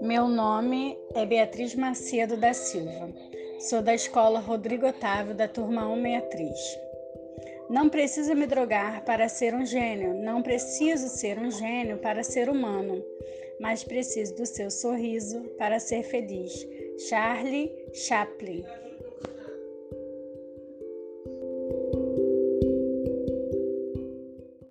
Meu nome é Beatriz Macedo da Silva. Sou da Escola Rodrigo Otávio, da turma 163. Não preciso me drogar para ser um gênio, não preciso ser um gênio para ser humano, mas preciso do seu sorriso para ser feliz. Charlie Chaplin